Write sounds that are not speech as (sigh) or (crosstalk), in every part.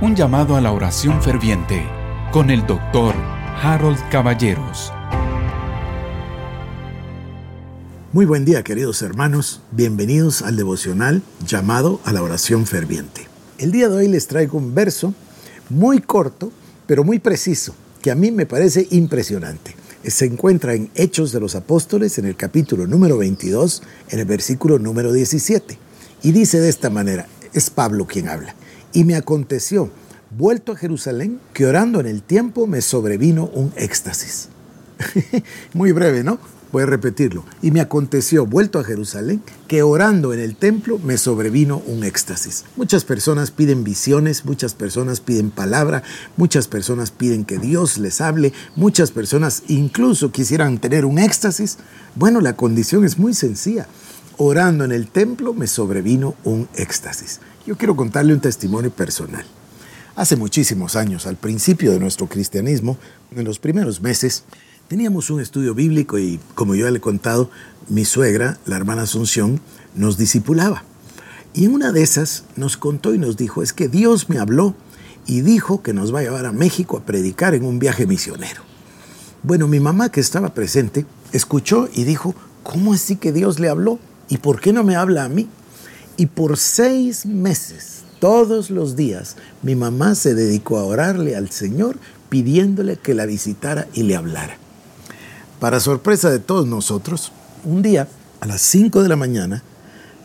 Un llamado a la oración ferviente con el doctor Harold Caballeros. Muy buen día queridos hermanos, bienvenidos al devocional llamado a la oración ferviente. El día de hoy les traigo un verso muy corto, pero muy preciso, que a mí me parece impresionante. Se encuentra en Hechos de los Apóstoles, en el capítulo número 22, en el versículo número 17. Y dice de esta manera, es Pablo quien habla. Y me aconteció, vuelto a Jerusalén, que orando en el tiempo me sobrevino un éxtasis. (laughs) Muy breve, ¿no? Voy a repetirlo. Y me aconteció, vuelto a Jerusalén, que orando en el templo me sobrevino un éxtasis. Muchas personas piden visiones, muchas personas piden palabra, muchas personas piden que Dios les hable, muchas personas incluso quisieran tener un éxtasis. Bueno, la condición es muy sencilla. Orando en el templo me sobrevino un éxtasis. Yo quiero contarle un testimonio personal. Hace muchísimos años, al principio de nuestro cristianismo, en los primeros meses, Teníamos un estudio bíblico y, como yo le he contado, mi suegra, la hermana Asunción, nos discipulaba. Y en una de esas nos contó y nos dijo, es que Dios me habló y dijo que nos va a llevar a México a predicar en un viaje misionero. Bueno, mi mamá que estaba presente escuchó y dijo, ¿cómo así que Dios le habló? ¿Y por qué no me habla a mí? Y por seis meses, todos los días, mi mamá se dedicó a orarle al Señor pidiéndole que la visitara y le hablara. Para sorpresa de todos nosotros, un día, a las 5 de la mañana,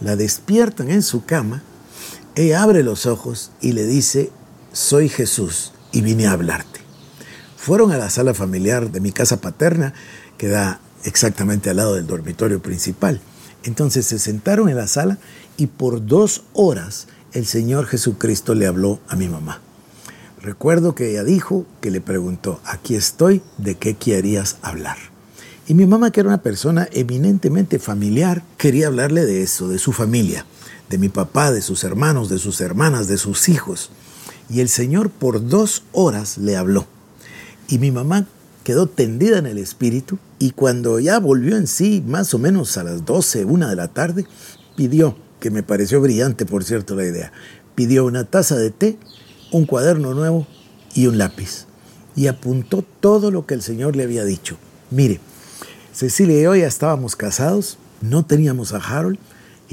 la despiertan en su cama, ella abre los ojos y le dice, soy Jesús y vine a hablarte. Fueron a la sala familiar de mi casa paterna, que da exactamente al lado del dormitorio principal. Entonces se sentaron en la sala y por dos horas el Señor Jesucristo le habló a mi mamá. Recuerdo que ella dijo que le preguntó, aquí estoy, ¿de qué querías hablar? Y mi mamá, que era una persona eminentemente familiar, quería hablarle de eso, de su familia, de mi papá, de sus hermanos, de sus hermanas, de sus hijos. Y el Señor por dos horas le habló. Y mi mamá quedó tendida en el espíritu y cuando ya volvió en sí, más o menos a las 12, una de la tarde, pidió, que me pareció brillante por cierto la idea, pidió una taza de té, un cuaderno nuevo y un lápiz. Y apuntó todo lo que el Señor le había dicho. Mire, Cecilia y yo ya estábamos casados, no teníamos a Harold,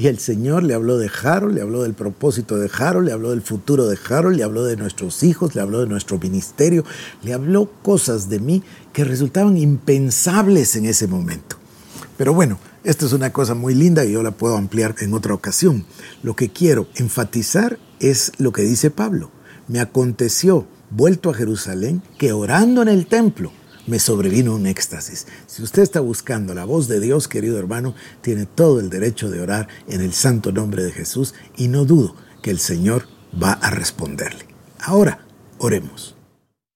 y el Señor le habló de Harold, le habló del propósito de Harold, le habló del futuro de Harold, le habló de nuestros hijos, le habló de nuestro ministerio, le habló cosas de mí que resultaban impensables en ese momento. Pero bueno, esto es una cosa muy linda y yo la puedo ampliar en otra ocasión. Lo que quiero enfatizar es lo que dice Pablo. Me aconteció, vuelto a Jerusalén, que orando en el templo, me sobrevino un éxtasis. Si usted está buscando la voz de Dios, querido hermano, tiene todo el derecho de orar en el santo nombre de Jesús y no dudo que el Señor va a responderle. Ahora, oremos.